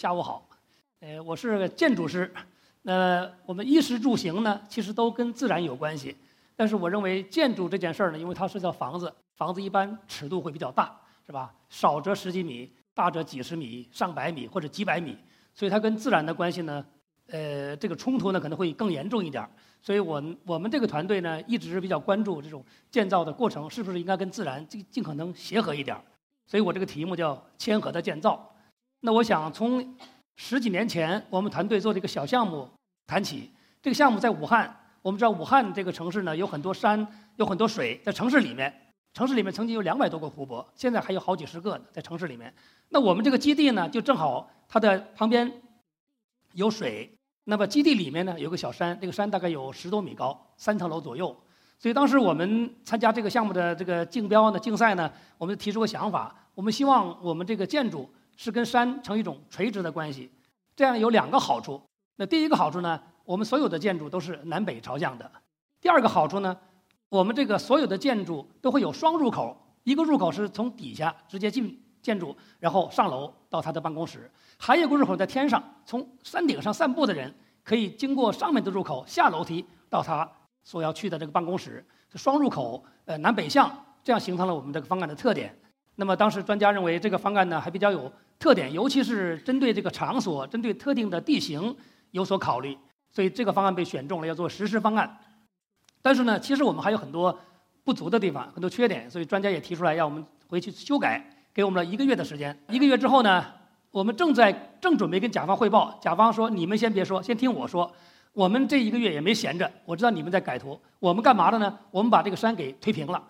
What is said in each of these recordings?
下午好，呃，我是建筑师。那我们衣食住行呢，其实都跟自然有关系。但是我认为建筑这件事儿呢，因为它是叫房子，房子一般尺度会比较大，是吧？少则十几米，大则几十米、上百米或者几百米，所以它跟自然的关系呢，呃，这个冲突呢可能会更严重一点儿。所以我我们这个团队呢，一直比较关注这种建造的过程是不是应该跟自然尽尽可能协和一点儿。所以我这个题目叫“谦和的建造”。那我想从十几年前我们团队做这个小项目谈起。这个项目在武汉，我们知道武汉这个城市呢有很多山，有很多水，在城市里面，城市里面曾经有两百多个湖泊，现在还有好几十个呢，在城市里面。那我们这个基地呢，就正好它的旁边有水，那么基地里面呢有个小山，这个山大概有十多米高，三层楼左右。所以当时我们参加这个项目的这个竞标呢、竞赛呢，我们提出个想法，我们希望我们这个建筑。是跟山成一种垂直的关系，这样有两个好处。那第一个好处呢，我们所有的建筑都是南北朝向的。第二个好处呢，我们这个所有的建筑都会有双入口，一个入口是从底下直接进建筑，然后上楼到他的办公室；还有个入口在天上，从山顶上散步的人可以经过上面的入口下楼梯到他所要去的这个办公室。双入口，呃，南北向，这样形成了我们这个方案的特点。那么当时专家认为这个方案呢还比较有。特点，尤其是针对这个场所、针对特定的地形有所考虑，所以这个方案被选中了，要做实施方案。但是呢，其实我们还有很多不足的地方，很多缺点，所以专家也提出来要我们回去修改，给我们了一个月的时间。一个月之后呢，我们正在正准备跟甲方汇报，甲方说：“你们先别说，先听我说。我们这一个月也没闲着，我知道你们在改图，我们干嘛的呢？我们把这个山给推平了。”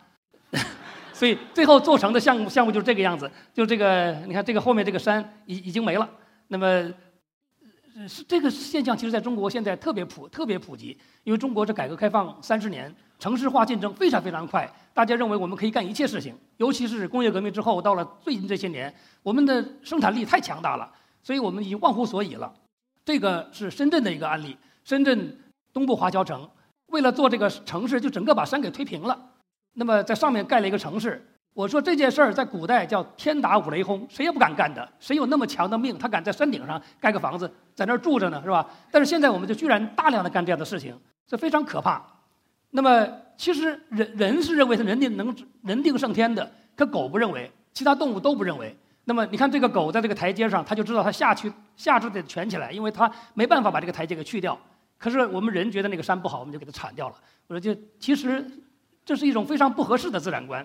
所以最后做成的项目项目就是这个样子，就这个，你看这个后面这个山已已经没了。那么，是这个现象，其实在中国现在特别普特别普及，因为中国这改革开放三十年，城市化进程非常非常快，大家认为我们可以干一切事情。尤其是工业革命之后，到了最近这些年，我们的生产力太强大了，所以我们已经忘乎所以了。这个是深圳的一个案例，深圳东部华侨城为了做这个城市，就整个把山给推平了。那么在上面盖了一个城市，我说这件事儿在古代叫天打五雷轰，谁也不敢干的。谁有那么强的命，他敢在山顶上盖个房子，在那儿住着呢，是吧？但是现在我们就居然大量的干这样的事情，这非常可怕。那么其实人人是认为是人定能人定胜天的，可狗不认为，其他动物都不认为。那么你看这个狗在这个台阶上，它就知道它下去下肢得蜷起来，因为它没办法把这个台阶给去掉。可是我们人觉得那个山不好，我们就给它铲掉了。我说就其实。这是一种非常不合适的自然观。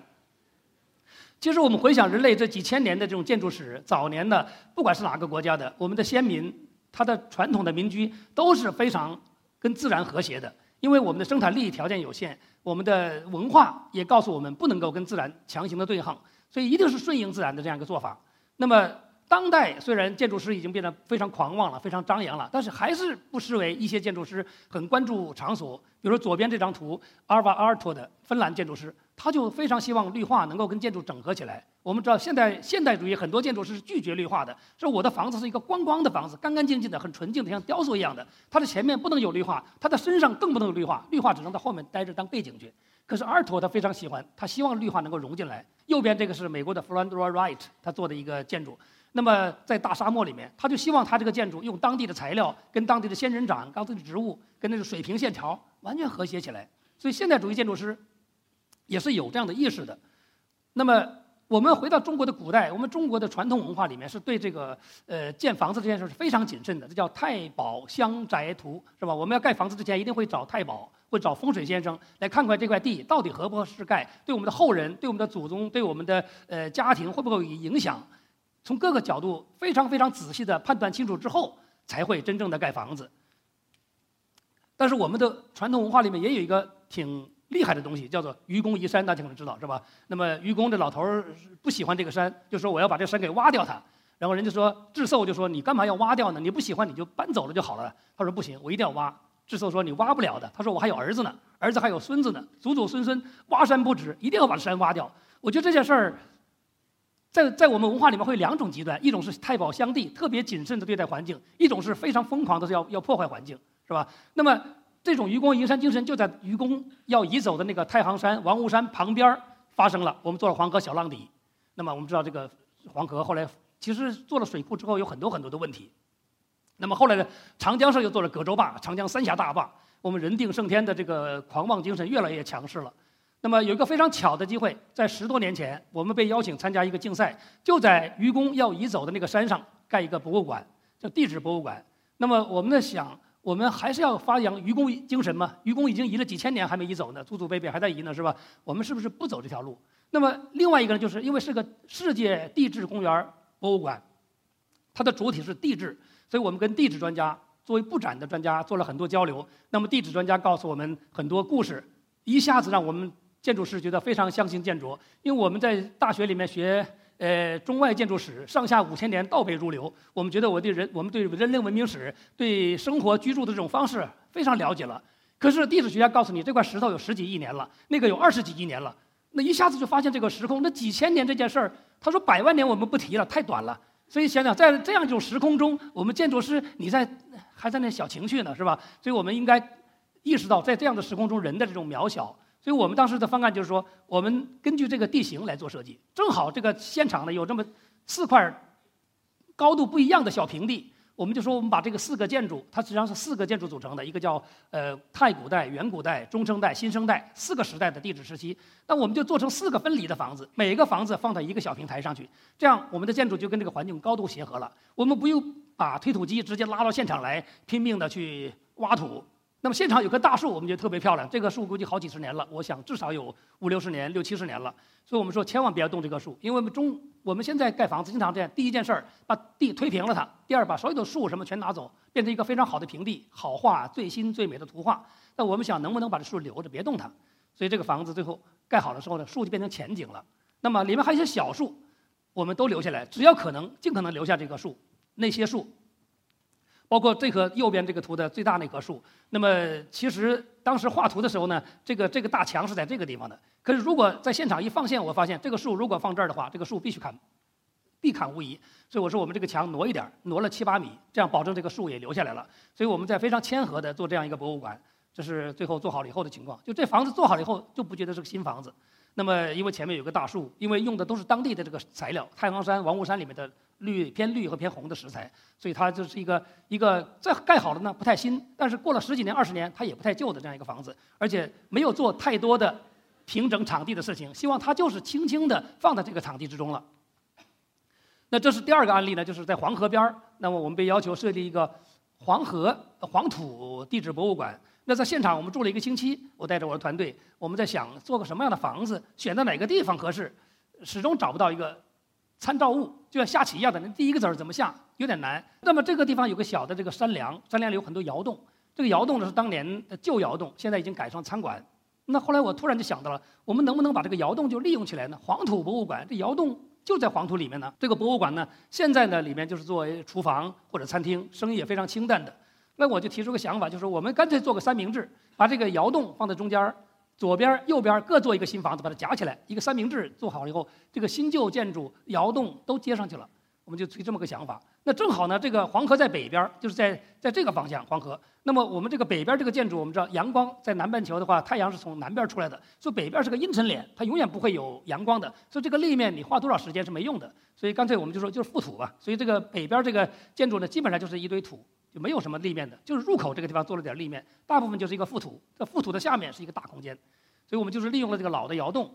其实我们回想人类这几千年的这种建筑史，早年的不管是哪个国家的，我们的先民，他的传统的民居都是非常跟自然和谐的。因为我们的生产力条件有限，我们的文化也告诉我们不能够跟自然强行的对抗，所以一定是顺应自然的这样一个做法。那么。当代虽然建筑师已经变得非常狂妄了，非常张扬了，但是还是不失为一些建筑师很关注场所。比如说左边这张图，阿尔瓦阿尔托的芬兰建筑师，他就非常希望绿化能够跟建筑整合起来。我们知道现代现代主义很多建筑师是拒绝绿化的，说我的房子是一个光光的房子，干干净净的，很纯净的，像雕塑一样的。它的前面不能有绿化，它的身上更不能有绿化，绿化只能在后面待着当背景去。可是阿尔托他非常喜欢，他希望绿化能够融进来。右边这个是美国的 Florida Wright 他做的一个建筑。那么在大沙漠里面，他就希望他这个建筑用当地的材料，跟当地的仙人掌、当地的植物，跟那个水平线条完全和谐起来。所以现代主义建筑师也是有这样的意识的。那么我们回到中国的古代，我们中国的传统文化里面是对这个呃建房子这件事是非常谨慎的，这叫太保乡宅图，是吧？我们要盖房子之前一定会找太保，会找风水先生来看看这块地到底合不合适盖，对我们的后人、对我们的祖宗、对我们的呃家庭会不会有影响。从各个角度非常非常仔细的判断清楚之后，才会真正的盖房子。但是我们的传统文化里面也有一个挺厉害的东西，叫做愚公移山，大家可能知道是吧？那么愚公这老头儿不喜欢这个山，就说我要把这山给挖掉它。然后人家说智叟就说你干嘛要挖掉呢？你不喜欢你就搬走了就好了。他说不行，我一定要挖。智叟说你挖不了的。他说我还有儿子呢，儿子还有孙子呢，祖祖孙孙挖山不止，一定要把山挖掉。我觉得这件事儿。在在我们文化里面会有两种极端，一种是太保相地，特别谨慎的对待环境；一种是非常疯狂的，是要要破坏环境，是吧？那么这种愚公移山精神就在愚公要移走的那个太行山、王屋山旁边发生了。我们做了黄河小浪底，那么我们知道这个黄河后来其实做了水库之后有很多很多的问题。那么后来呢，长江上又做了葛洲坝，长江三峡大坝，我们人定胜天的这个狂妄精神越来越强势了。那么有一个非常巧的机会，在十多年前，我们被邀请参加一个竞赛，就在愚公要移走的那个山上盖一个博物馆，叫地质博物馆。那么我们在想，我们还是要发扬愚公精神嘛？愚公已经移了几千年还没移走呢，祖祖辈辈还在移呢，是吧？我们是不是不走这条路？那么另外一个呢，就是因为是个世界地质公园博物馆，它的主体是地质。所以我们跟地质专家作为布展的专家做了很多交流。那么地质专家告诉我们很多故事，一下子让我们建筑师觉得非常相信建筑。因为我们在大学里面学呃中外建筑史，上下五千年倒背如流，我们觉得我对人我们对人类文明史、对生活居住的这种方式非常了解了。可是地质学家告诉你，这块石头有十几亿年了，那个有二十几亿年了，那一下子就发现这个时空，那几千年这件事儿，他说百万年我们不提了，太短了。所以想想，在这样一种时空中，我们建筑师你在还在那小情绪呢，是吧？所以我们应该意识到，在这样的时空中人的这种渺小。所以我们当时的方案就是说，我们根据这个地形来做设计。正好这个现场呢有这么四块高度不一样的小平地。我们就说，我们把这个四个建筑，它实际上是四个建筑组成的，一个叫呃太古代、远古代、中生代、新生代四个时代的地质时期。那我们就做成四个分离的房子，每个房子放到一个小平台上去，这样我们的建筑就跟这个环境高度协和了。我们不用把推土机直接拉到现场来拼命的去挖土。那么现场有棵大树，我们觉得特别漂亮。这棵树估计好几十年了，我想至少有五六十年、六七十年了。所以我们说千万不要动这棵树，因为我们中我们现在盖房子经常这样：第一件事儿把地推平了它；第二把所有的树什么全拿走，变成一个非常好的平地，好画最新最美的图画。那我们想能不能把这树留着，别动它？所以这个房子最后盖好的时候呢，树就变成前景了。那么里面还有一些小树，我们都留下来，只要可能尽可能留下这棵树，那些树。包括这棵右边这个图的最大那棵树，那么其实当时画图的时候呢，这个这个大墙是在这个地方的。可是如果在现场一放线，我发现这个树如果放这儿的话，这个树必须砍，必砍无疑。所以我说我们这个墙挪一点，挪了七八米，这样保证这个树也留下来了。所以我们在非常谦和的做这样一个博物馆，这是最后做好了以后的情况。就这房子做好了以后，就不觉得是个新房子。那么因为前面有个大树，因为用的都是当地的这个材料，太行山、王屋山里面的。绿偏绿和偏红的石材，所以它就是一个一个在盖好了呢，不太新，但是过了十几年、二十年，它也不太旧的这样一个房子，而且没有做太多的平整场地的事情，希望它就是轻轻地放在这个场地之中了。那这是第二个案例呢，就是在黄河边儿，那么我们被要求设立一个黄河黄土地质博物馆。那在现场我们住了一个星期，我带着我的团队，我们在想做个什么样的房子，选择哪个地方合适，始终找不到一个。参照物就像下棋一样的，那第一个子儿怎么下有点难。那么这个地方有个小的这个山梁，山梁里有很多窑洞。这个窑洞呢是当年的旧窑洞，现在已经改成餐馆。那后来我突然就想到了，我们能不能把这个窑洞就利用起来呢？黄土博物馆，这窑洞就在黄土里面呢。这个博物馆呢，现在呢里面就是作为厨房或者餐厅，生意也非常清淡的。那我就提出个想法，就是我们干脆做个三明治，把这个窑洞放在中间儿。左边、右边各做一个新房子，把它夹起来，一个三明治做好了以后，这个新旧建筑窑洞都接上去了。我们就提这么个想法。那正好呢，这个黄河在北边，就是在在这个方向黄河。那么我们这个北边这个建筑，我们知道阳光在南半球的话，太阳是从南边出来的，所以北边是个阴沉脸，它永远不会有阳光的。所以这个立面你花多少时间是没用的。所以干脆我们就说就是覆土吧。所以这个北边这个建筑呢，基本上就是一堆土，就没有什么立面的，就是入口这个地方做了点立面，大部分就是一个覆土。这覆土的下面是一个大空间。所以我们就是利用了这个老的窑洞，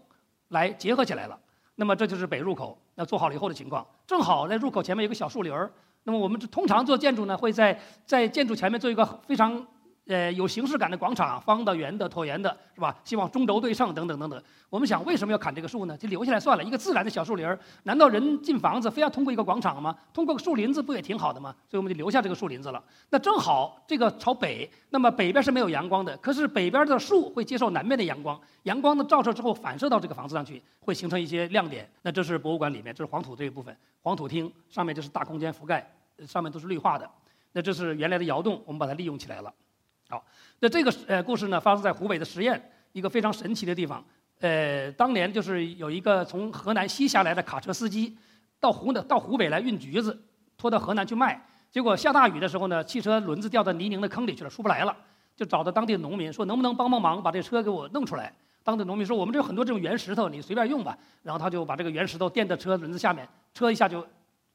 来结合起来了。那么这就是北入口，那做好了以后的情况。正好在入口前面有个小树林儿。那么我们通常做建筑呢，会在在建筑前面做一个非常。呃，有形式感的广场，方的、圆的、椭圆的，是吧？希望中轴对称，等等等等。我们想，为什么要砍这个树呢？就留下来算了，一个自然的小树林儿。难道人进房子非要通过一个广场吗？通过个树林子不也挺好的吗？所以我们就留下这个树林子了。那正好这个朝北，那么北边是没有阳光的，可是北边的树会接受南面的阳光，阳光的照射之后反射到这个房子上去，会形成一些亮点。那这是博物馆里面，这是黄土这一部分，黄土厅上面就是大空间覆盖，上面都是绿化的。那这是原来的窑洞，我们把它利用起来了。好，那这个呃故事呢，发生在湖北的十堰一个非常神奇的地方。呃，当年就是有一个从河南西下来的卡车司机，到湖的到湖北来运橘子，拖到河南去卖。结果下大雨的时候呢，汽车轮子掉到泥泞的坑里去了，出不来了。就找到当地的农民说，能不能帮帮忙，把这车给我弄出来？当地农民说，我们这有很多这种圆石头，你随便用吧。然后他就把这个圆石头垫在车轮子下面，车一下就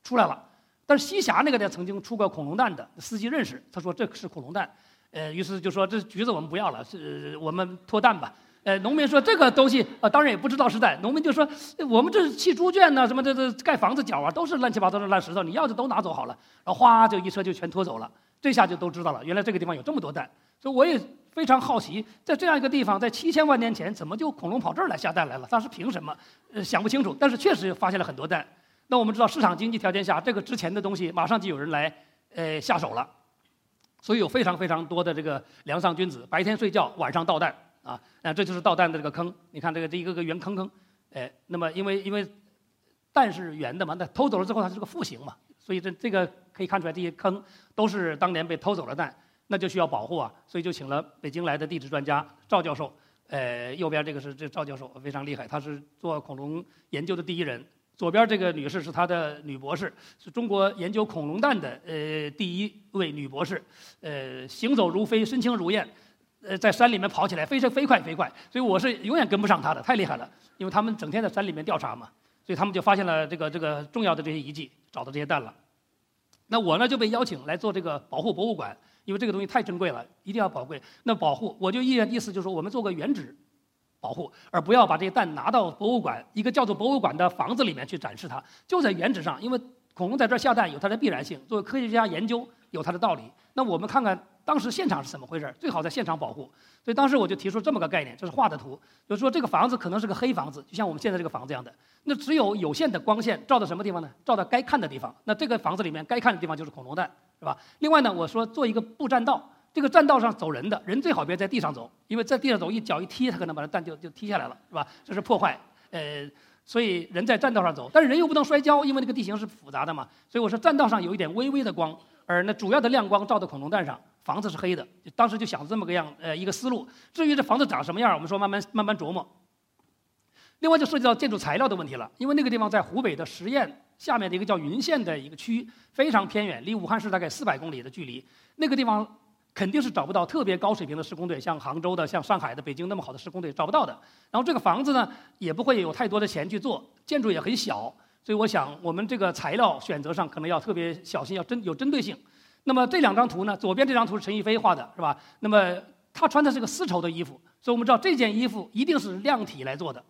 出来了。但是西峡那个呢，曾经出过恐龙蛋的司机认识，他说这是恐龙蛋，呃，于是就说这橘子我们不要了，是我们脱蛋吧。呃，农民说这个东西啊，当然也不知道是蛋。农民就说我们这是砌猪圈呢，什么这这盖房子角啊，都是乱七八糟的烂石头，你要的都拿走好了。然后哗就一车就全拖走了，这下就都知道了，原来这个地方有这么多蛋。所以我也非常好奇，在这样一个地方，在七千万年前，怎么就恐龙跑这儿来下蛋来了？当时凭什么？呃，想不清楚。但是确实发现了很多蛋。那我们知道市场经济条件下，这个值钱的东西马上就有人来呃下手了，所以有非常非常多的这个梁上君子，白天睡觉，晚上盗蛋。啊，那这就是倒蛋的这个坑。你看这个这一个个圆坑坑，哎，那么因为因为蛋是圆的嘛，那偷走了之后它是个负形嘛，所以这这个可以看出来这些坑都是当年被偷走了蛋，那就需要保护啊，所以就请了北京来的地质专家赵教授。呃，右边这个是这赵教授非常厉害，他是做恐龙研究的第一人。左边这个女士是他的女博士，是中国研究恐龙蛋的呃第一位女博士，呃，行走如飞，身轻如燕。呃，在山里面跑起来，飞车飞快飞快，所以我是永远跟不上她的，太厉害了。因为他们整天在山里面调查嘛，所以他们就发现了这个这个重要的这些遗迹，找到这些蛋了。那我呢就被邀请来做这个保护博物馆，因为这个东西太珍贵了，一定要宝贵。那保护，我就意意思就是说，我们做个原址保护，而不要把这些蛋拿到博物馆一个叫做博物馆的房子里面去展示它，就在原址上，因为恐龙在这儿下蛋有它的必然性，作为科学家研究有它的道理。那我们看看。当时现场是怎么回事儿？最好在现场保护，所以当时我就提出这么个概念，这是画的图，就是说这个房子可能是个黑房子，就像我们现在这个房子一样的。那只有有限的光线照到什么地方呢？照到该看的地方。那这个房子里面该看的地方就是恐龙蛋，是吧？另外呢，我说做一个步栈道，这个栈道上走人的人最好别在地上走，因为在地上走一脚一踢，他可能把这蛋就就踢下来了，是吧？这是破坏。呃，所以人在栈道上走，但是人又不能摔跤，因为那个地形是复杂的嘛。所以我说栈道上有一点微微的光，而那主要的亮光照到恐龙蛋上。房子是黑的，当时就想这么个样，呃，一个思路。至于这房子长什么样，我们说慢慢慢慢琢磨。另外就涉及到建筑材料的问题了，因为那个地方在湖北的十堰下面的一个叫云县的一个区，非常偏远，离武汉市大概四百公里的距离。那个地方肯定是找不到特别高水平的施工队，像杭州的、像上海的、北京那么好的施工队找不到的。然后这个房子呢，也不会有太多的钱去做，建筑也很小，所以我想我们这个材料选择上可能要特别小心，要针有针对性。那么这两张图呢？左边这张图是陈逸飞画的，是吧？那么他穿的是个丝绸的衣服，所以我们知道这件衣服一定是量体来做的，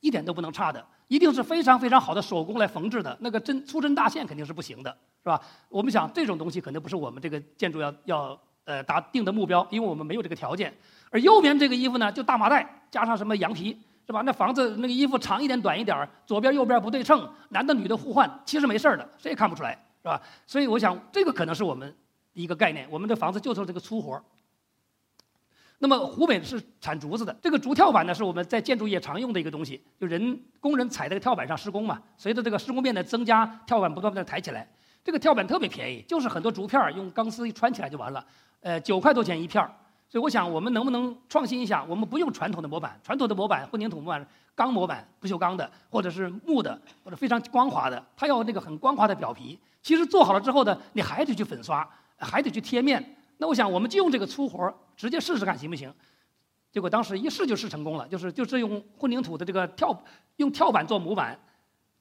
一点都不能差的，一定是非常非常好的手工来缝制的。那个针粗针大线肯定是不行的，是吧？我们想这种东西肯定不是我们这个建筑要要呃达定的目标，因为我们没有这个条件。而右边这个衣服呢，就大麻袋加上什么羊皮，是吧？那房子那个衣服长一点短一点，左边右边不对称，男的女的互换，其实没事儿的，谁也看不出来。是吧？所以我想，这个可能是我们一个概念。我们的房子就做这个粗活那么湖北是产竹子的，这个竹跳板呢，是我们在建筑业常用的一个东西，就人工人踩在跳板上施工嘛。随着这个施工面的增加，跳板不断的抬起来。这个跳板特别便宜，就是很多竹片用钢丝一穿起来就完了。呃，九块多钱一片所以我想，我们能不能创新一下？我们不用传统的模板，传统的模板混凝土模板。钢模板、不锈钢的，或者是木的，或者非常光滑的，它要那个很光滑的表皮。其实做好了之后呢，你还得去粉刷，还得去贴面。那我想，我们就用这个粗活直接试试看行不行？结果当时一试就试成功了，就是就是用混凝土的这个跳，用跳板做模板，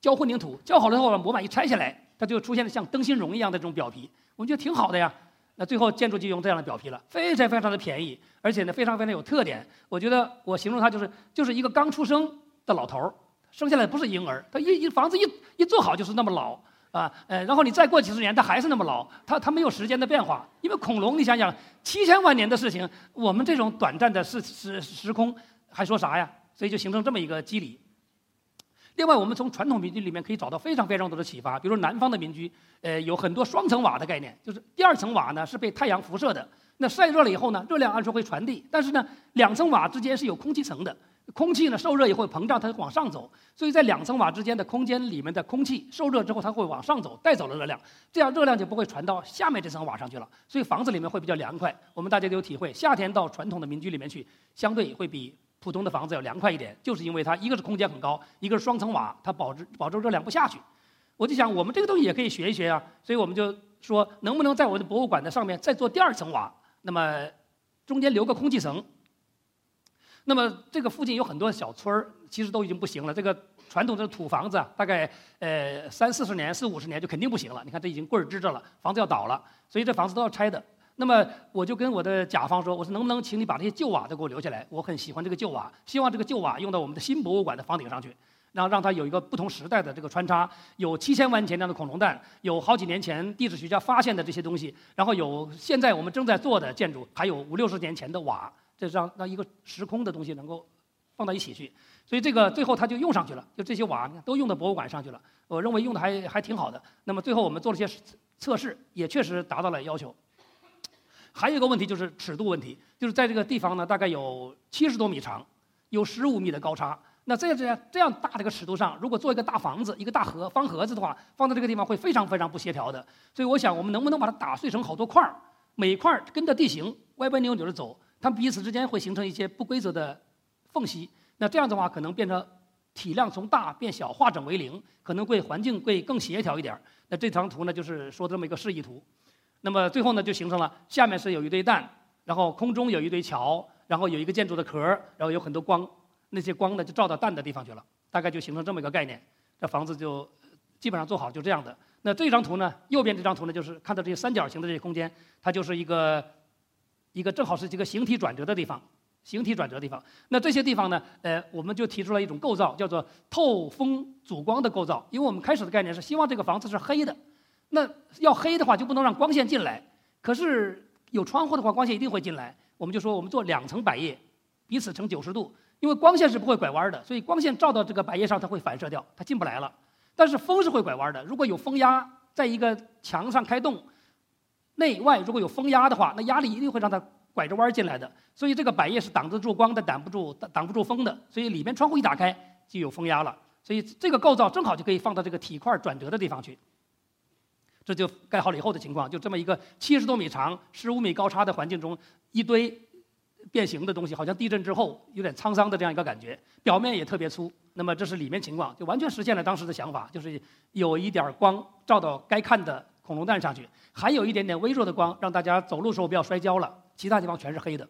浇混凝土，浇好了之后把模板一拆下来，它就出现了像灯芯绒一样的这种表皮。我们觉得挺好的呀。那最后建筑就用这样的表皮了，非常非常的便宜，而且呢非常非常有特点。我觉得我形容它就是就是一个刚出生。的老头儿生下来不是婴儿，他一一房子一一做好就是那么老啊，呃，然后你再过几十年，他还是那么老，他他没有时间的变化，因为恐龙，你想想七千万年的事情，我们这种短暂的时时时空还说啥呀？所以就形成这么一个机理。另外，我们从传统民居里面可以找到非常非常多的启发，比如说南方的民居，呃，有很多双层瓦的概念，就是第二层瓦呢是被太阳辐射的，那晒热了以后呢，热量按说会传递，但是呢，两层瓦之间是有空气层的。空气呢受热以后膨胀，它往上走，所以在两层瓦之间的空间里面的空气受热之后，它会往上走，带走了热量，这样热量就不会传到下面这层瓦上去了，所以房子里面会比较凉快。我们大家都有体会，夏天到传统的民居里面去，相对会比普通的房子要凉快一点，就是因为它一个是空间很高，一个是双层瓦，它保质保证热量不下去。我就想，我们这个东西也可以学一学啊，所以我们就说，能不能在我的博物馆的上面再做第二层瓦，那么中间留个空气层。那么这个附近有很多小村儿，其实都已经不行了。这个传统的土房子啊，大概呃三四十年、四五十年就肯定不行了。你看这已经棍儿支着了，房子要倒了，所以这房子都要拆的。那么我就跟我的甲方说，我说能不能请你把这些旧瓦都给我留下来？我很喜欢这个旧瓦，希望这个旧瓦用到我们的新博物馆的房顶上去，然后让它有一个不同时代的这个穿插，有七千万年前那样的恐龙蛋，有好几年前地质学家发现的这些东西，然后有现在我们正在做的建筑，还有五六十年前的瓦，这让让一个时空的东西能够放到一起去。所以这个最后它就用上去了，就这些瓦都用到博物馆上去了。我认为用的还还挺好的。那么最后我们做了些测试，也确实达到了要求。还有一个问题就是尺度问题，就是在这个地方呢，大概有七十多米长，有十五米的高差。那在这样这样大的一个尺度上，如果做一个大房子、一个大盒方盒子的话，放在这个地方会非常非常不协调的。所以我想，我们能不能把它打碎成好多块儿，每块儿跟着地形歪歪扭扭的走，它们彼此之间会形成一些不规则的缝隙。那这样的话，可能变成体量从大变小，化整为零，可能会环境会更协调一点儿。那这张图呢，就是说这么一个示意图。那么最后呢，就形成了下面是有一堆蛋，然后空中有一堆桥，然后有一个建筑的壳，然后有很多光，那些光呢就照到蛋的地方去了，大概就形成这么一个概念。这房子就基本上做好就这样的。那这张图呢，右边这张图呢，就是看到这些三角形的这些空间，它就是一个一个正好是这个形体转折的地方。形体转折地方，那这些地方呢？呃，我们就提出了一种构造，叫做透风阻光的构造。因为我们开始的概念是希望这个房子是黑的，那要黑的话就不能让光线进来。可是有窗户的话，光线一定会进来。我们就说我们做两层百叶，彼此成九十度，因为光线是不会拐弯的，所以光线照到这个百叶上，它会反射掉，它进不来了。但是风是会拐弯的，如果有风压在一个墙上开洞，内外如果有风压的话，那压力一定会让它。拐着弯进来的，所以这个百叶是挡得住光的，挡不住挡不住风的，所以里面窗户一打开就有风压了，所以这个构造正好就可以放到这个体块转折的地方去。这就盖好了以后的情况，就这么一个七十多米长、十五米高差的环境中，一堆变形的东西，好像地震之后有点沧桑的这样一个感觉，表面也特别粗。那么这是里面情况，就完全实现了当时的想法，就是有一点光照到该看的恐龙蛋上去，还有一点点微弱的光，让大家走路时候不要摔跤了。其他地方全是黑的，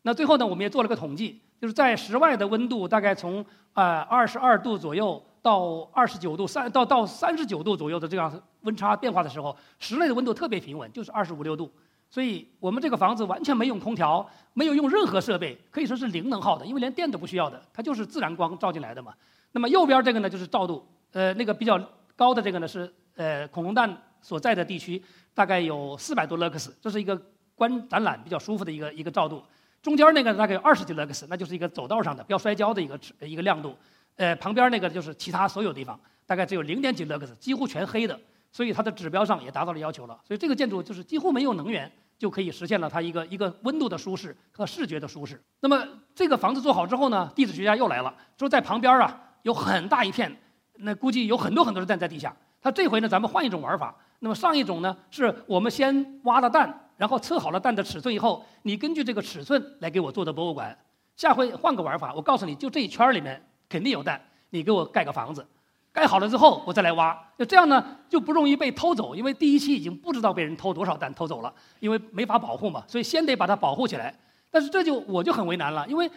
那最后呢，我们也做了个统计，就是在室外的温度大概从呃二十二度左右到二十九度三到到三十九度左右的这样温差变化的时候，室内的温度特别平稳，就是二十五六度。所以我们这个房子完全没用空调，没有用任何设备，可以说是零能耗的，因为连电都不需要的，它就是自然光照进来的嘛。那么右边这个呢就是照度，呃，那个比较高的这个呢是呃恐龙蛋所在的地区，大概有四百多勒克斯，这是一个。观展览比较舒服的一个一个照度，中间那个大概有二十几勒克斯，那就是一个走道上的不要摔跤的一个一个亮度。呃，旁边那个就是其他所有地方，大概只有零点几勒克斯，几乎全黑的，所以它的指标上也达到了要求了。所以这个建筑就是几乎没有能源就可以实现了它一个一个温度的舒适和视觉的舒适。那么这个房子做好之后呢，地质学家又来了，说在旁边啊有很大一片，那估计有很多很多的蛋在地下。他这回呢，咱们换一种玩法。那么上一种呢，是我们先挖了蛋。然后测好了蛋的尺寸以后，你根据这个尺寸来给我做的博物馆。下回换个玩法，我告诉你就这一圈里面肯定有蛋，你给我盖个房子。盖好了之后，我再来挖。就这样呢，就不容易被偷走，因为第一期已经不知道被人偷多少蛋偷走了，因为没法保护嘛，所以先得把它保护起来。但是这就我就很为难了，因为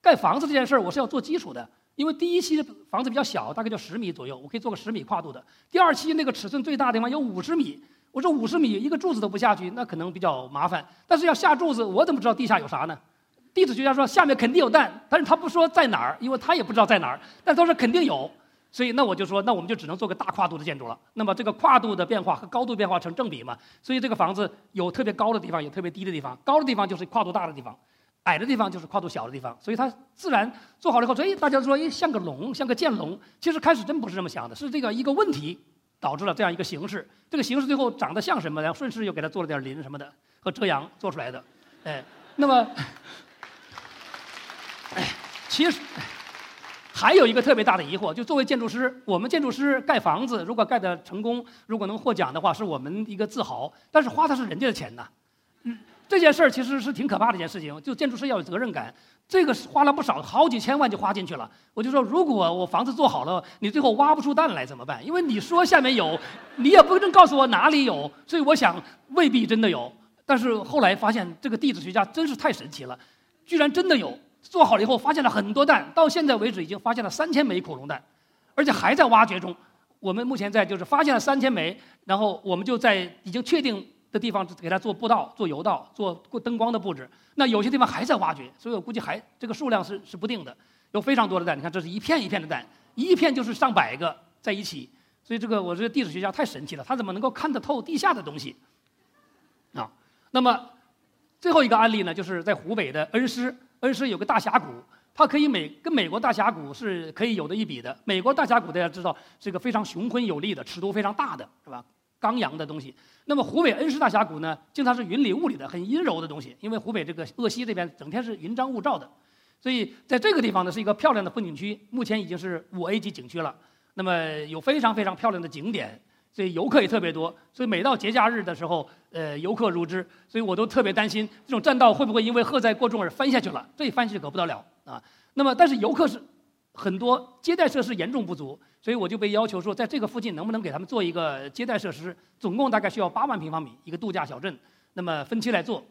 盖房子这件事儿我是要做基础的，因为第一期的房子比较小，大概就十米左右，我可以做个十米跨度的。第二期那个尺寸最大的地方有五十米。我说五十米一个柱子都不下去，那可能比较麻烦。但是要下柱子，我怎么知道地下有啥呢？地质学家说下面肯定有蛋，但是他不说在哪儿，因为他也不知道在哪儿。但他说肯定有，所以那我就说，那我们就只能做个大跨度的建筑了。那么这个跨度的变化和高度变化成正比嘛？所以这个房子有特别高的地方，有特别低的地方。高的地方就是跨度大的地方，矮的地方就是跨度小的地方。所以它自然做好了以后，所以大家说，哎，像个龙，像个剑龙。其实开始真不是这么想的，是这个一个问题。导致了这样一个形式，这个形式最后长得像什么？然后顺势又给它做了点林什么的和遮阳做出来的，哎，那么，哎，其实还有一个特别大的疑惑，就作为建筑师，我们建筑师盖房子，如果盖的成功，如果能获奖的话，是我们一个自豪。但是花的是人家的钱呐，嗯，这件事儿其实是挺可怕的一件事情，就建筑师要有责任感。这个花了不少，好几千万就花进去了。我就说，如果我房子做好了，你最后挖不出蛋来怎么办？因为你说下面有，你也不能告诉我哪里有。所以我想，未必真的有。但是后来发现，这个地质学家真是太神奇了，居然真的有。做好了以后，发现了很多蛋，到现在为止已经发现了三千枚恐龙蛋。而且还在挖掘中。我们目前在就是发现了三千枚，然后我们就在已经确定的地方给它做步道、做油道、做灯光的布置。那有些地方还在挖掘，所以我估计还这个数量是是不定的，有非常多的蛋。你看，这是一片一片的蛋，一片就是上百个在一起。所以这个我这个地质学家太神奇了，他怎么能够看得透地下的东西？啊，那么最后一个案例呢，就是在湖北的恩施，恩施有个大峡谷。它可以美跟美国大峡谷是可以有的一比的。美国大峡谷大家知道是一个非常雄浑有力的、尺度非常大的，是吧？刚阳的东西。那么湖北恩施大峡谷呢，经常是云里雾里的、很阴柔的东西。因为湖北这个鄂西这边整天是云张雾罩的，所以在这个地方呢是一个漂亮的风景区，目前已经是五 A 级景区了。那么有非常非常漂亮的景点，所以游客也特别多。所以每到节假日的时候，呃，游客如织。所以我都特别担心这种栈道会不会因为荷载过重而翻下去了？这一翻下去可不得了。啊，那么但是游客是很多，接待设施严重不足，所以我就被要求说，在这个附近能不能给他们做一个接待设施？总共大概需要八万平方米一个度假小镇，那么分期来做。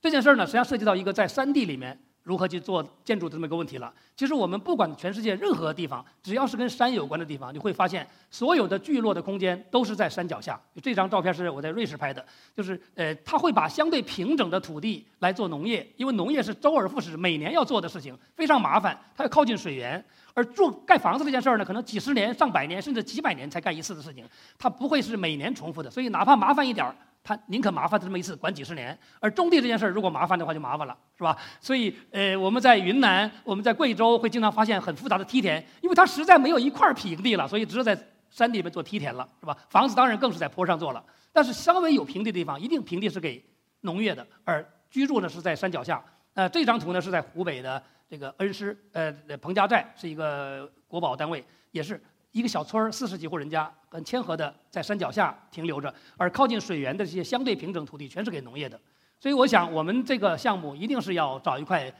这件事儿呢，实际上涉及到一个在山地里面。如何去做建筑的这么一个问题了？其实我们不管全世界任何地方，只要是跟山有关的地方，你会发现所有的聚落的空间都是在山脚下。这张照片是我在瑞士拍的，就是呃，他会把相对平整的土地来做农业，因为农业是周而复始，每年要做的事情，非常麻烦，它要靠近水源。而住盖房子这件事儿呢，可能几十年、上百年甚至几百年才干一次的事情，它不会是每年重复的，所以哪怕麻烦一点儿。他宁可麻烦他这么一次，管几十年。而种地这件事儿，如果麻烦的话，就麻烦了，是吧？所以，呃，我们在云南，我们在贵州，会经常发现很复杂的梯田，因为它实在没有一块平地了，所以只有在山地里面做梯田了，是吧？房子当然更是在坡上做了。但是稍微有平地的地方，一定平地是给农业的，而居住呢是在山脚下。呃，这张图呢是在湖北的这个恩施，呃，彭家寨是一个国保单位，也是。一个小村儿，四十几户人家，很谦和的在山脚下停留着，而靠近水源的这些相对平整土地，全是给农业的。所以我想，我们这个项目一定是要找一块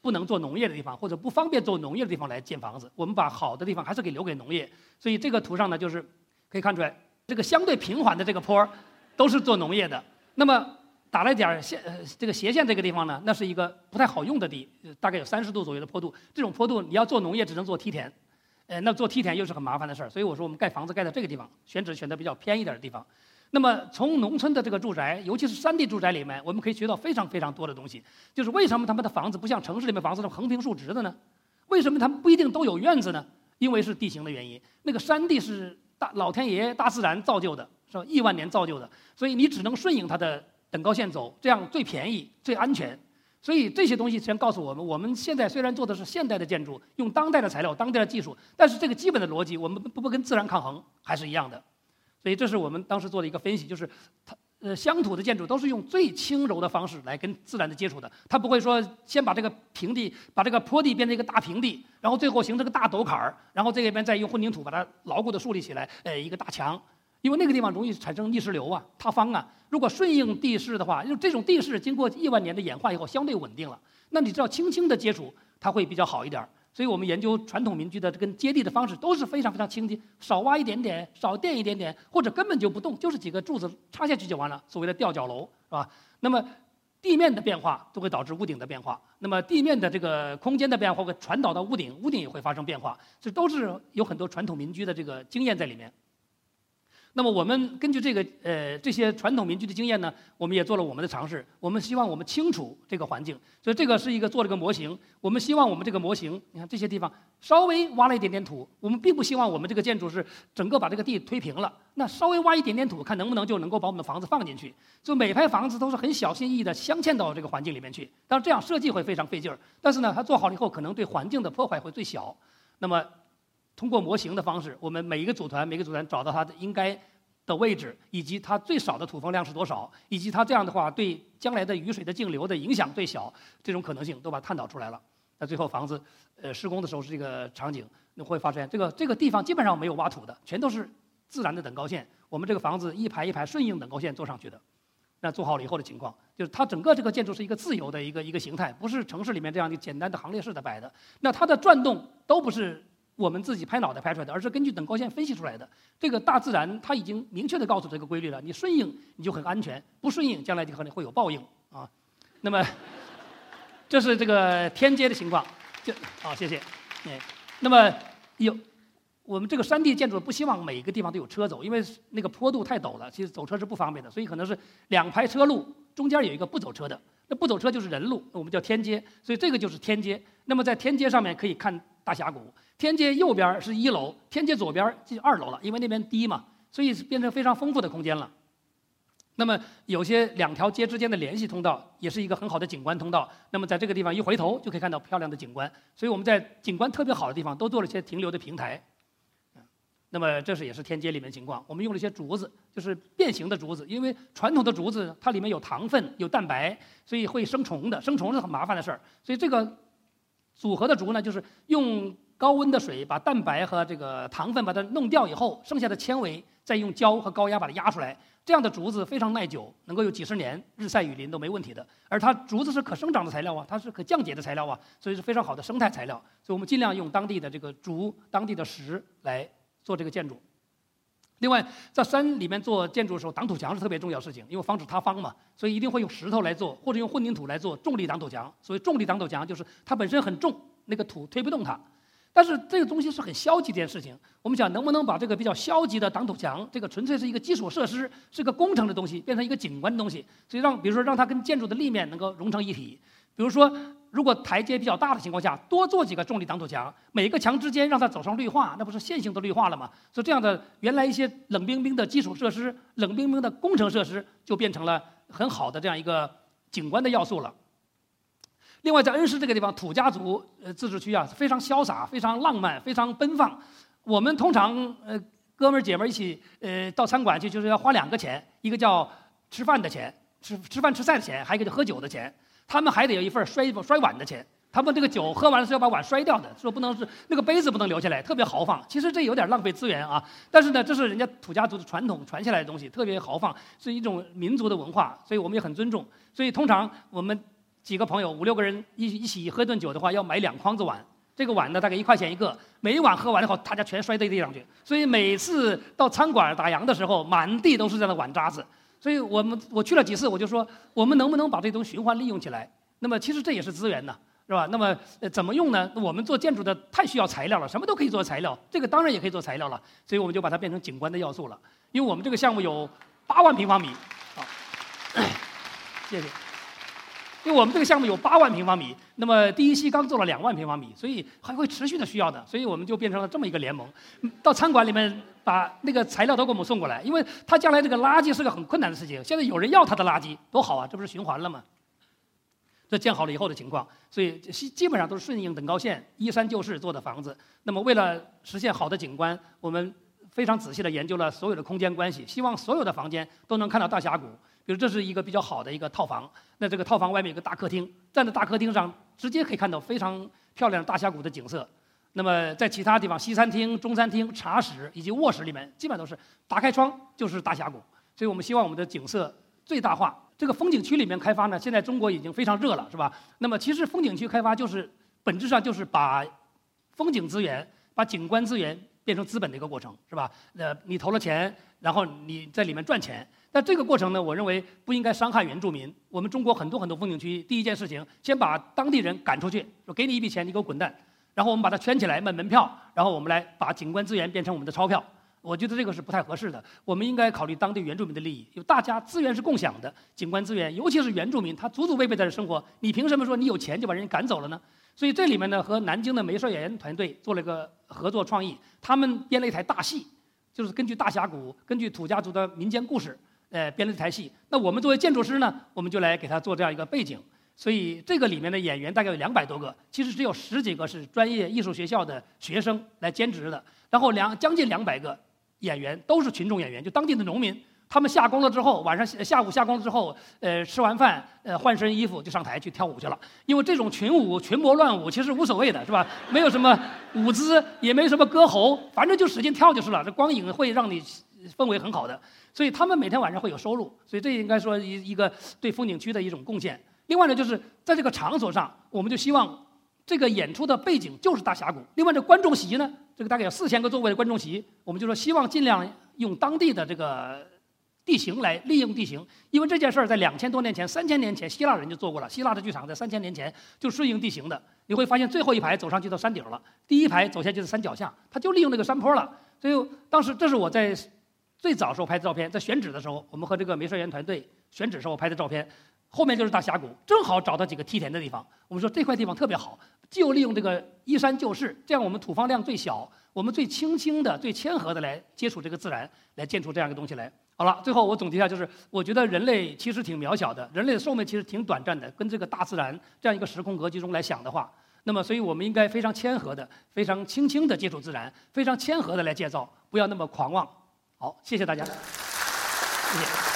不能做农业的地方，或者不方便做农业的地方来建房子。我们把好的地方还是给留给农业。所以这个图上呢，就是可以看出来，这个相对平缓的这个坡儿，都是做农业的。那么打了点线，呃，这个斜线这个地方呢，那是一个不太好用的地，大概有三十度左右的坡度。这种坡度你要做农业，只能做梯田。呃，那做梯田又是很麻烦的事儿，所以我说我们盖房子盖在这个地方，选址选择比较偏一点的地方。那么从农村的这个住宅，尤其是山地住宅里面，我们可以学到非常非常多的东西。就是为什么他们的房子不像城市里面房子是横平竖直的呢？为什么他们不一定都有院子呢？因为是地形的原因。那个山地是大老天爷大自然造就的，是吧？亿万年造就的，所以你只能顺应它的等高线走，这样最便宜、最安全。所以这些东西先告诉我们，我们现在虽然做的是现代的建筑，用当代的材料、当代的技术，但是这个基本的逻辑，我们不不跟自然抗衡还是一样的。所以这是我们当时做的一个分析，就是它呃乡土的建筑都是用最轻柔的方式来跟自然的接触的，它不会说先把这个平地、把这个坡地变成一个大平地，然后最后形成个大陡坎儿，然后这边再用混凝土把它牢固的树立起来，呃一个大墙。因为那个地方容易产生泥石流啊、塌方啊。如果顺应地势的话，因为这种地势经过亿万年的演化以后相对稳定了，那你知道轻轻的接触它会比较好一点儿。所以我们研究传统民居的跟接地的方式都是非常非常轻的，少挖一点点，少垫一点点，或者根本就不动，就是几个柱子插下去就完了。所谓的吊脚楼是吧？那么地面的变化都会导致屋顶的变化，那么地面的这个空间的变化会传导到屋顶，屋顶也会发生变化。这都是有很多传统民居的这个经验在里面。那么我们根据这个呃这些传统民居的经验呢，我们也做了我们的尝试。我们希望我们清楚这个环境，所以这个是一个做了个模型。我们希望我们这个模型，你看这些地方稍微挖了一点点土，我们并不希望我们这个建筑是整个把这个地推平了。那稍微挖一点点土，看能不能就能够把我们的房子放进去。就每排房子都是很小心翼翼地镶嵌到这个环境里面去。当然这样设计会非常费劲儿，但是呢，它做好了以后，可能对环境的破坏会最小。那么。通过模型的方式，我们每一个组团，每个组团找到它的应该的位置，以及它最少的土风量是多少，以及它这样的话对将来的雨水的径流的影响最小，这种可能性都把它探讨出来了。那最后房子，呃，施工的时候是这个场景，你会发现这个这个地方基本上没有挖土的，全都是自然的等高线。我们这个房子一排一排顺应等高线做上去的。那做好了以后的情况，就是它整个这个建筑是一个自由的一个一个形态，不是城市里面这样的简单的行列式的摆的。那它的转动都不是。我们自己拍脑袋拍出来的，而是根据等高线分析出来的。这个大自然它已经明确的告诉这个规律了，你顺应你就很安全，不顺应将来就可能会有报应啊。那么，这是这个天阶的情况。就好，谢谢。哎，那么有我们这个山地建筑不希望每一个地方都有车走，因为那个坡度太陡了，其实走车是不方便的，所以可能是两排车路，中间有一个不走车的。那不走车就是人路，我们叫天街，所以这个就是天街。那么在天街上面可以看大峡谷，天街右边是一楼，天街左边就二楼了，因为那边低嘛，所以变成非常丰富的空间了。那么有些两条街之间的联系通道，也是一个很好的景观通道。那么在这个地方一回头就可以看到漂亮的景观，所以我们在景观特别好的地方都做了一些停留的平台。那么这是也是天街里面情况，我们用了一些竹子，就是变形的竹子，因为传统的竹子它里面有糖分、有蛋白，所以会生虫的，生虫是很麻烦的事儿。所以这个组合的竹呢，就是用高温的水把蛋白和这个糖分把它弄掉以后，剩下的纤维再用胶和高压把它压出来。这样的竹子非常耐久，能够有几十年，日晒雨淋都没问题的。而它竹子是可生长的材料啊，它是可降解的材料啊，所以是非常好的生态材料。所以我们尽量用当地的这个竹、当地的石来。做这个建筑，另外在山里面做建筑的时候，挡土墙是特别重要事情，因为防止塌方嘛，所以一定会用石头来做，或者用混凝土来做重力挡土墙。所以重力挡土墙就是它本身很重，那个土推不动它。但是这个东西是很消极的一件事情。我们想能不能把这个比较消极的挡土墙，这个纯粹是一个基础设施，是个工程的东西，变成一个景观的东西，所以让比如说让它跟建筑的立面能够融成一体。比如说。如果台阶比较大的情况下，多做几个重力挡土墙，每个墙之间让它走上绿化，那不是线性的绿化了吗？所以这样的原来一些冷冰冰的基础设施、冷冰冰的工程设施，就变成了很好的这样一个景观的要素了。另外，在恩施这个地方，土家族呃自治区啊，非常潇洒、非常浪漫、非常奔放。我们通常呃哥们儿姐们儿一起呃到餐馆去，就是要花两个钱，一个叫吃饭的钱，吃吃饭吃菜的钱，还有一个叫喝酒的钱。他们还得有一份摔摔碗的钱，他们这个酒喝完了是要把碗摔掉的，说不能是那个杯子不能留下来，特别豪放。其实这有点浪费资源啊，但是呢，这是人家土家族的传统传下来的东西，特别豪放，是一种民族的文化，所以我们也很尊重。所以通常我们几个朋友五六个人一一起喝顿酒的话，要买两筐子碗，这个碗呢大概一块钱一个，每一碗喝完以后，大家全摔在地上去。所以每次到餐馆打烊的时候，满地都是这样的碗渣子。所以我们我去了几次，我就说我们能不能把这东西循环利用起来？那么其实这也是资源呢，是吧？那么怎么用呢？我们做建筑的太需要材料了，什么都可以做材料，这个当然也可以做材料了。所以我们就把它变成景观的要素了。因为我们这个项目有八万平方米，好，谢谢。因为我们这个项目有八万平方米，那么第一期刚做了两万平方米，所以还会持续的需要的，所以我们就变成了这么一个联盟。到餐馆里面把那个材料都给我们送过来，因为他将来这个垃圾是个很困难的事情。现在有人要他的垃圾，多好啊！这不是循环了吗？这建好了以后的情况，所以基基本上都是顺应等高线、依山就势做的房子。那么为了实现好的景观，我们非常仔细的研究了所有的空间关系，希望所有的房间都能看到大峡谷。比如这是一个比较好的一个套房，那这个套房外面有个大客厅，站在大客厅上直接可以看到非常漂亮的大峡谷的景色。那么在其他地方，西餐厅、中餐厅、茶室以及卧室里面，基本上都是打开窗就是大峡谷。所以我们希望我们的景色最大化。这个风景区里面开发呢，现在中国已经非常热了，是吧？那么其实风景区开发就是本质上就是把风景资源、把景观资源变成资本的一个过程，是吧？呃，你投了钱，然后你在里面赚钱。但这个过程呢，我认为不应该伤害原住民。我们中国很多很多风景区，第一件事情，先把当地人赶出去，说给你一笔钱，你给我滚蛋。然后我们把它圈起来卖门票，然后我们来把景观资源变成我们的钞票。我觉得这个是不太合适的。我们应该考虑当地原住民的利益，因为大家资源是共享的，景观资源，尤其是原住民，他祖祖辈辈在这生活，你凭什么说你有钱就把人赶走了呢？所以这里面呢，和南京的梅帅演员团队做了个合作创意，他们编了一台大戏，就是根据大峡谷，根据土家族的民间故事。呃，编了这台戏。那我们作为建筑师呢，我们就来给他做这样一个背景。所以这个里面的演员大概有两百多个，其实只有十几个是专业艺术学校的学生来兼职的。然后两将近两百个演员都是群众演员，就当地的农民。他们下工了之后，晚上下午下工了之后，呃，吃完饭，呃，换身衣服就上台去跳舞去了。因为这种群舞、群魔乱舞其实无所谓的，是吧？没有什么舞姿，也没什么歌喉，反正就使劲跳就是了。这光影会让你氛围很好的。所以他们每天晚上会有收入，所以这应该说一一个对风景区的一种贡献。另外呢，就是在这个场所上，我们就希望这个演出的背景就是大峡谷。另外，这观众席呢，这个大概有四千个座位的观众席，我们就说希望尽量用当地的这个地形来利用地形，因为这件事儿在两千多年前、三千年前，希腊人就做过了。希腊的剧场在三千年前就顺应地形的。你会发现，最后一排走上去到山顶了，第一排走下去是山脚下，他就利用那个山坡了。所以当时这是我在最早时候拍的照片，在选址的时候，我们和这个梅帅园团队选址时候拍的照片。后面就是大峡谷，正好找到几个梯田的地方。我们说这块地方特别好，就利用这个依山就势，这样我们土方量最小，我们最轻轻的、最谦和的来接触这个自然，来建出这样一个东西来。好了，最后我总结一下，就是我觉得人类其实挺渺小的，人类的寿命其实挺短暂的。跟这个大自然这样一个时空格局中来想的话，那么所以我们应该非常谦和的、非常轻轻的接触自然，非常谦和的来建造，不要那么狂妄。好，谢谢大家，谢谢。